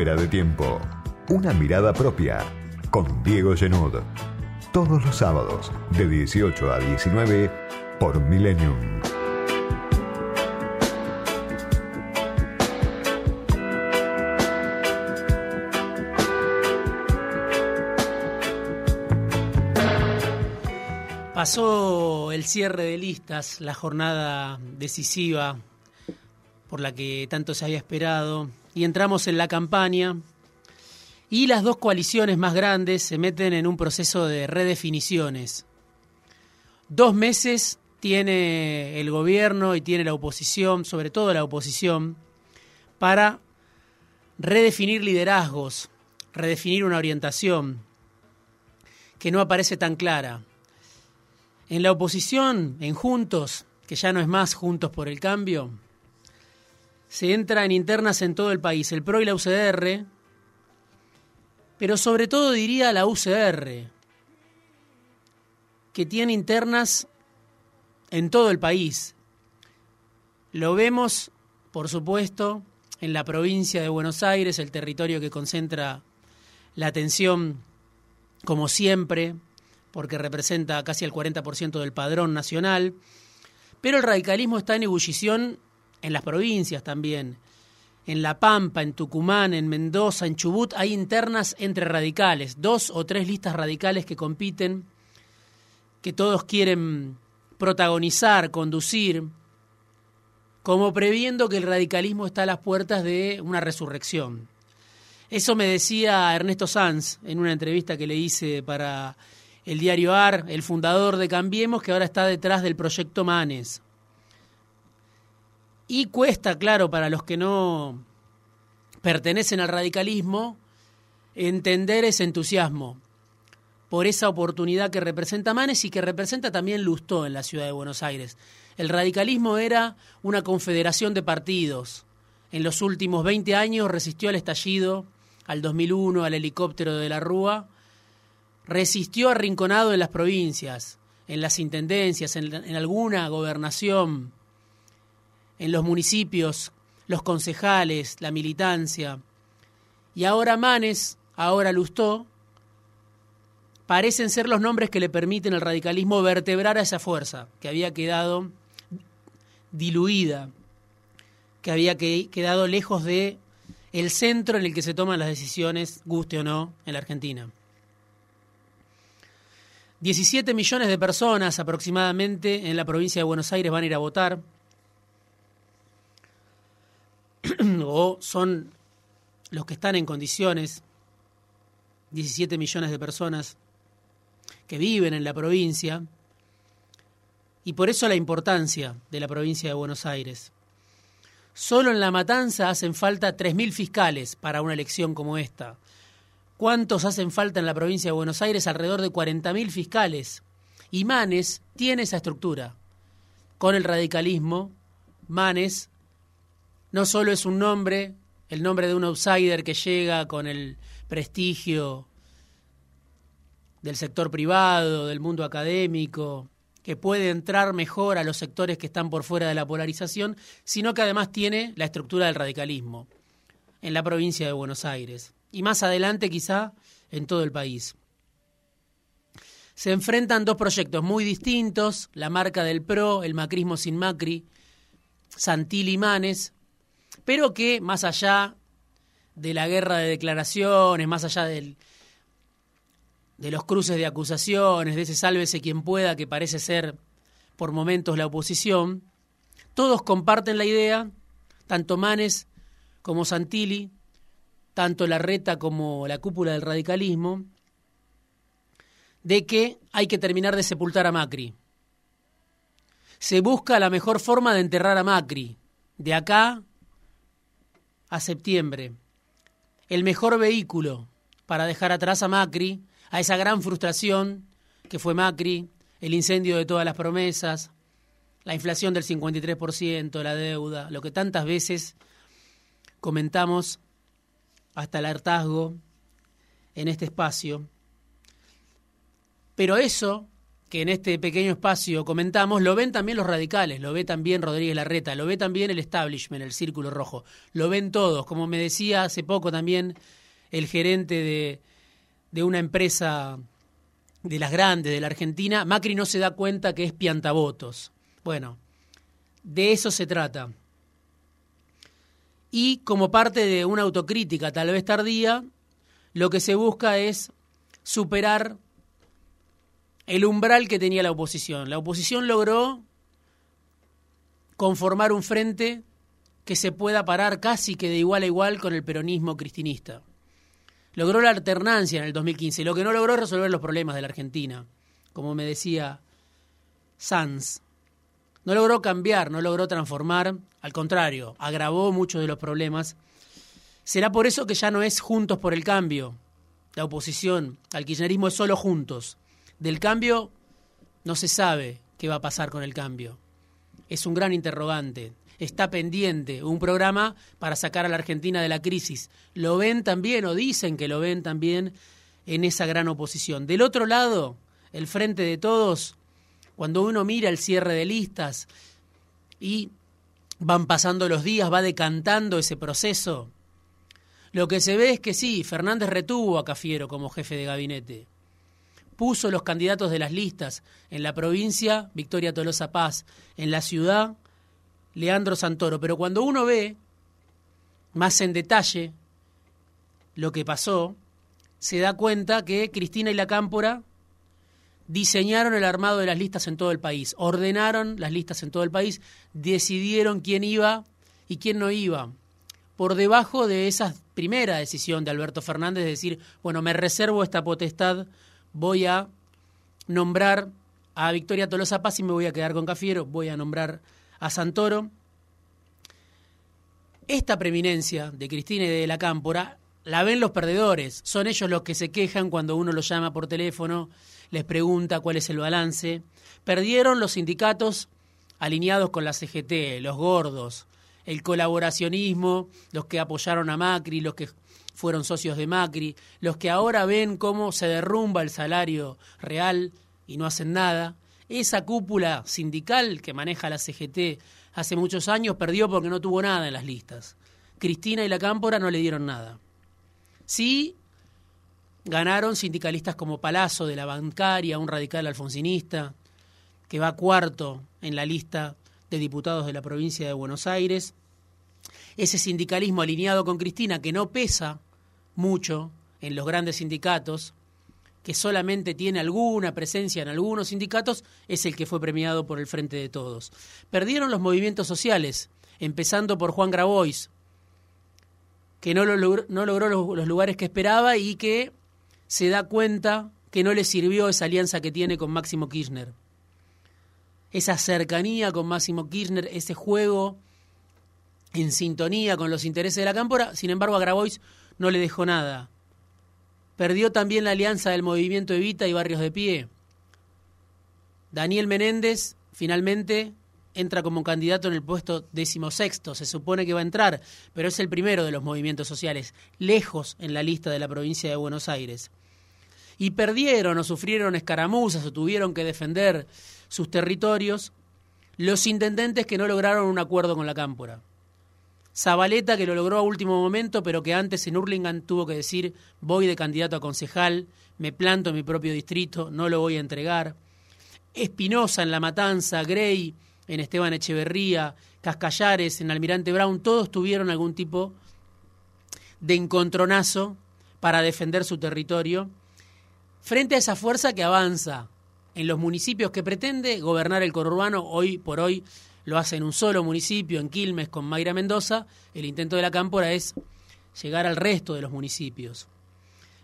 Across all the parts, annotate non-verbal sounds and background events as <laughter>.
Fuera de tiempo. Una mirada propia. Con Diego Genud. Todos los sábados, de 18 a 19, por Millennium. Pasó el cierre de listas, la jornada decisiva por la que tanto se había esperado, y entramos en la campaña y las dos coaliciones más grandes se meten en un proceso de redefiniciones. Dos meses tiene el gobierno y tiene la oposición, sobre todo la oposición, para redefinir liderazgos, redefinir una orientación que no aparece tan clara. En la oposición, en Juntos, que ya no es más Juntos por el Cambio, se entra en internas en todo el país, el PRO y la UCR, pero sobre todo diría la UCR, que tiene internas en todo el país. Lo vemos, por supuesto, en la provincia de Buenos Aires, el territorio que concentra la atención, como siempre, porque representa casi el 40% del padrón nacional, pero el radicalismo está en ebullición en las provincias también. En La Pampa, en Tucumán, en Mendoza, en Chubut, hay internas entre radicales, dos o tres listas radicales que compiten, que todos quieren protagonizar, conducir, como previendo que el radicalismo está a las puertas de una resurrección. Eso me decía Ernesto Sanz en una entrevista que le hice para el diario AR, el fundador de Cambiemos, que ahora está detrás del proyecto Manes. Y cuesta, claro, para los que no pertenecen al radicalismo, entender ese entusiasmo por esa oportunidad que representa Manes y que representa también Lustó en la ciudad de Buenos Aires. El radicalismo era una confederación de partidos. En los últimos 20 años resistió al estallido, al 2001, al helicóptero de la Rúa, resistió arrinconado en las provincias, en las intendencias, en, en alguna gobernación, en los municipios, los concejales, la militancia. Y ahora Manes, ahora Lustó, parecen ser los nombres que le permiten al radicalismo vertebrar a esa fuerza que había quedado diluida, que había quedado lejos de el centro en el que se toman las decisiones, guste o no, en la Argentina. 17 millones de personas aproximadamente en la provincia de Buenos Aires van a ir a votar. <clears throat> o son los que están en condiciones, 17 millones de personas que viven en la provincia, y por eso la importancia de la provincia de Buenos Aires. Solo en La Matanza hacen falta 3.000 fiscales para una elección como esta. ¿Cuántos hacen falta en la provincia de Buenos Aires? Alrededor de 40.000 fiscales. Y Manes tiene esa estructura. Con el radicalismo, Manes no solo es un nombre, el nombre de un outsider que llega con el prestigio del sector privado, del mundo académico, que puede entrar mejor a los sectores que están por fuera de la polarización, sino que además tiene la estructura del radicalismo en la provincia de Buenos Aires y más adelante quizá en todo el país. Se enfrentan dos proyectos muy distintos, la marca del PRO, el macrismo sin Macri, Santilli Manes, pero que más allá de la guerra de declaraciones, más allá del, de los cruces de acusaciones, de ese sálvese quien pueda que parece ser por momentos la oposición, todos comparten la idea, tanto Manes como Santilli, tanto la reta como la cúpula del radicalismo, de que hay que terminar de sepultar a Macri. Se busca la mejor forma de enterrar a Macri, de acá a septiembre. El mejor vehículo para dejar atrás a Macri, a esa gran frustración que fue Macri, el incendio de todas las promesas, la inflación del 53%, la deuda, lo que tantas veces comentamos hasta el hartazgo en este espacio. Pero eso que en este pequeño espacio comentamos, lo ven también los radicales, lo ve también Rodríguez Larreta, lo ve también el establishment, el círculo rojo, lo ven todos. Como me decía hace poco también el gerente de, de una empresa de las grandes de la Argentina, Macri no se da cuenta que es piantavotos. Bueno, de eso se trata. Y como parte de una autocrítica tal vez tardía, lo que se busca es superar el umbral que tenía la oposición. La oposición logró conformar un frente que se pueda parar casi que de igual a igual con el peronismo cristinista. Logró la alternancia en el 2015. Lo que no logró es resolver los problemas de la Argentina, como me decía Sanz. No logró cambiar, no logró transformar, al contrario, agravó muchos de los problemas. Será por eso que ya no es juntos por el cambio. La oposición al kirchnerismo es solo juntos. Del cambio no se sabe qué va a pasar con el cambio. Es un gran interrogante. Está pendiente un programa para sacar a la Argentina de la crisis. Lo ven también o dicen que lo ven también en esa gran oposición. Del otro lado, el frente de todos, cuando uno mira el cierre de listas y van pasando los días, va decantando ese proceso, lo que se ve es que sí, Fernández retuvo a Cafiero como jefe de gabinete puso los candidatos de las listas. En la provincia, Victoria Tolosa Paz. En la ciudad, Leandro Santoro. Pero cuando uno ve más en detalle lo que pasó, se da cuenta que Cristina y la Cámpora diseñaron el armado de las listas en todo el país, ordenaron las listas en todo el país, decidieron quién iba y quién no iba. Por debajo de esa primera decisión de Alberto Fernández de decir, bueno, me reservo esta potestad voy a nombrar a Victoria Tolosa Paz y me voy a quedar con Cafiero, voy a nombrar a Santoro. Esta preeminencia de Cristina y de la Cámpora la ven los perdedores, son ellos los que se quejan cuando uno los llama por teléfono, les pregunta cuál es el balance. Perdieron los sindicatos alineados con la CGT, los gordos, el colaboracionismo, los que apoyaron a Macri, los que fueron socios de Macri, los que ahora ven cómo se derrumba el salario real y no hacen nada. Esa cúpula sindical que maneja la CGT hace muchos años perdió porque no tuvo nada en las listas. Cristina y la Cámpora no le dieron nada. Sí, ganaron sindicalistas como Palazzo de la bancaria, un radical alfonsinista, que va cuarto en la lista de diputados de la provincia de Buenos Aires. Ese sindicalismo alineado con Cristina, que no pesa mucho en los grandes sindicatos, que solamente tiene alguna presencia en algunos sindicatos, es el que fue premiado por el Frente de Todos. Perdieron los movimientos sociales, empezando por Juan Grabois, que no, logró, no logró los, los lugares que esperaba y que se da cuenta que no le sirvió esa alianza que tiene con Máximo Kirchner. Esa cercanía con Máximo Kirchner, ese juego en sintonía con los intereses de la cámpora, sin embargo a Grabois no le dejó nada. Perdió también la alianza del movimiento Evita y Barrios de Pie. Daniel Menéndez finalmente entra como candidato en el puesto decimosexto, se supone que va a entrar, pero es el primero de los movimientos sociales, lejos en la lista de la provincia de Buenos Aires. Y perdieron o sufrieron escaramuzas o tuvieron que defender sus territorios los intendentes que no lograron un acuerdo con la cámpora. Zabaleta, que lo logró a último momento, pero que antes en Hurlingham tuvo que decir, voy de candidato a concejal, me planto en mi propio distrito, no lo voy a entregar. Espinosa en La Matanza, Grey en Esteban Echeverría, Cascallares en Almirante Brown, todos tuvieron algún tipo de encontronazo para defender su territorio, frente a esa fuerza que avanza en los municipios que pretende gobernar el conurbano hoy por hoy lo hace en un solo municipio, en Quilmes, con Mayra Mendoza, el intento de la Cámpora es llegar al resto de los municipios.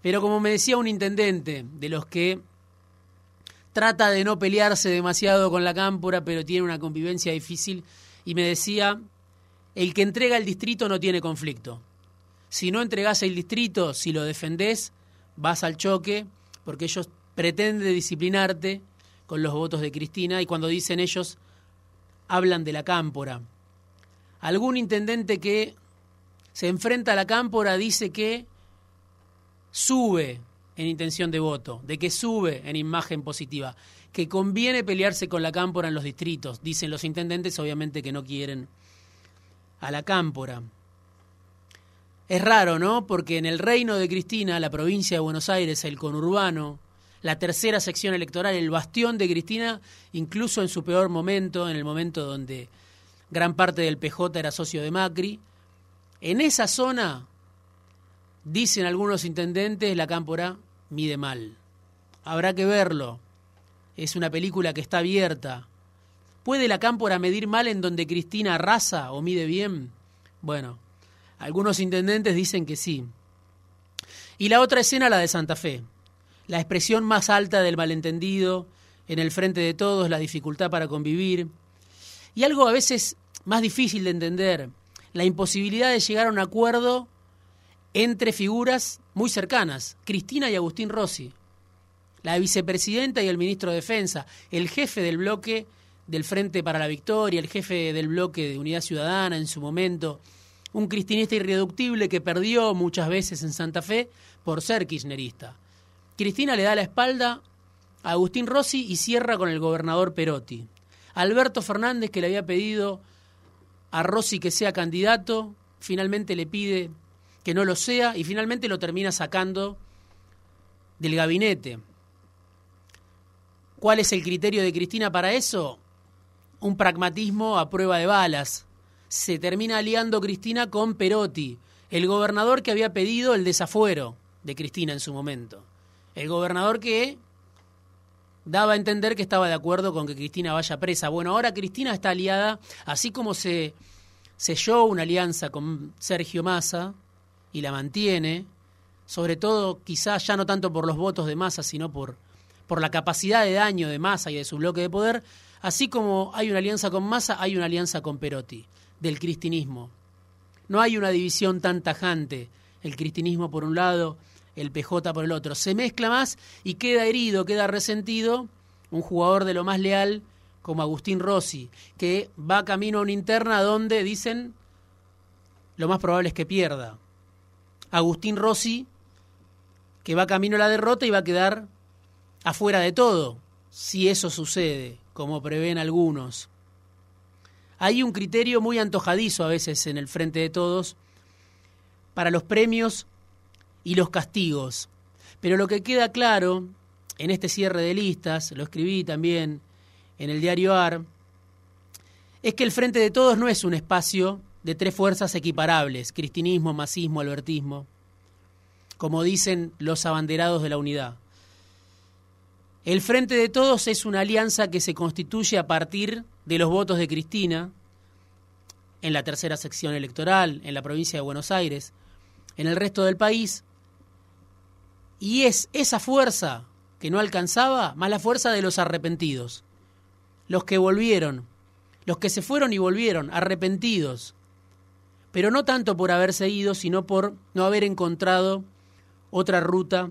Pero como me decía un intendente, de los que trata de no pelearse demasiado con la Cámpora, pero tiene una convivencia difícil, y me decía, el que entrega el distrito no tiene conflicto. Si no entregás el distrito, si lo defendés, vas al choque, porque ellos pretenden disciplinarte con los votos de Cristina, y cuando dicen ellos hablan de la cámpora. Algún intendente que se enfrenta a la cámpora dice que sube en intención de voto, de que sube en imagen positiva, que conviene pelearse con la cámpora en los distritos. Dicen los intendentes, obviamente, que no quieren a la cámpora. Es raro, ¿no? Porque en el reino de Cristina, la provincia de Buenos Aires, el conurbano, la tercera sección electoral, el bastión de Cristina, incluso en su peor momento, en el momento donde gran parte del PJ era socio de Macri, en esa zona, dicen algunos intendentes, la cámpora mide mal. Habrá que verlo. Es una película que está abierta. ¿Puede la cámpora medir mal en donde Cristina arrasa o mide bien? Bueno, algunos intendentes dicen que sí. Y la otra escena, la de Santa Fe. La expresión más alta del malentendido, en el frente de todos, la dificultad para convivir. Y algo a veces más difícil de entender, la imposibilidad de llegar a un acuerdo entre figuras muy cercanas, Cristina y Agustín Rossi, la vicepresidenta y el ministro de Defensa, el jefe del bloque del Frente para la Victoria, el jefe del bloque de Unidad Ciudadana en su momento, un cristinista irreductible que perdió muchas veces en Santa Fe por ser kirchnerista. Cristina le da la espalda a Agustín Rossi y cierra con el gobernador Perotti. Alberto Fernández, que le había pedido a Rossi que sea candidato, finalmente le pide que no lo sea y finalmente lo termina sacando del gabinete. ¿Cuál es el criterio de Cristina para eso? Un pragmatismo a prueba de balas. Se termina aliando Cristina con Perotti, el gobernador que había pedido el desafuero de Cristina en su momento. El gobernador que daba a entender que estaba de acuerdo con que Cristina vaya presa. Bueno, ahora Cristina está aliada, así como se selló una alianza con Sergio Massa y la mantiene, sobre todo quizás ya no tanto por los votos de Massa, sino por, por la capacidad de daño de Massa y de su bloque de poder, así como hay una alianza con Massa, hay una alianza con Perotti, del cristinismo. No hay una división tan tajante, el cristinismo por un lado el PJ por el otro. Se mezcla más y queda herido, queda resentido un jugador de lo más leal como Agustín Rossi, que va camino a una interna donde dicen lo más probable es que pierda. Agustín Rossi, que va camino a la derrota y va a quedar afuera de todo, si eso sucede, como prevén algunos. Hay un criterio muy antojadizo a veces en el frente de todos para los premios y los castigos. Pero lo que queda claro en este cierre de listas, lo escribí también en el diario AR, es que el Frente de Todos no es un espacio de tres fuerzas equiparables, cristinismo, masismo, albertismo, como dicen los abanderados de la unidad. El Frente de Todos es una alianza que se constituye a partir de los votos de Cristina en la tercera sección electoral, en la provincia de Buenos Aires, en el resto del país, y es esa fuerza que no alcanzaba más la fuerza de los arrepentidos, los que volvieron, los que se fueron y volvieron, arrepentidos, pero no tanto por haberse ido, sino por no haber encontrado otra ruta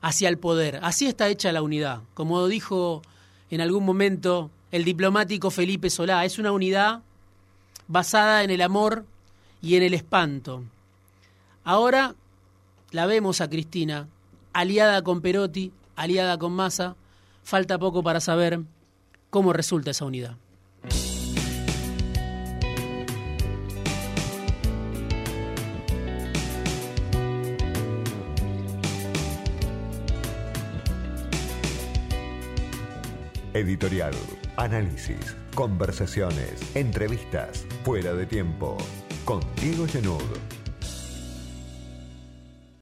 hacia el poder. Así está hecha la unidad. Como dijo en algún momento el diplomático Felipe Solá, es una unidad basada en el amor y en el espanto. Ahora la vemos a Cristina, aliada con Perotti, aliada con Massa. Falta poco para saber cómo resulta esa unidad. Editorial, análisis, conversaciones, entrevistas, fuera de tiempo, con Diego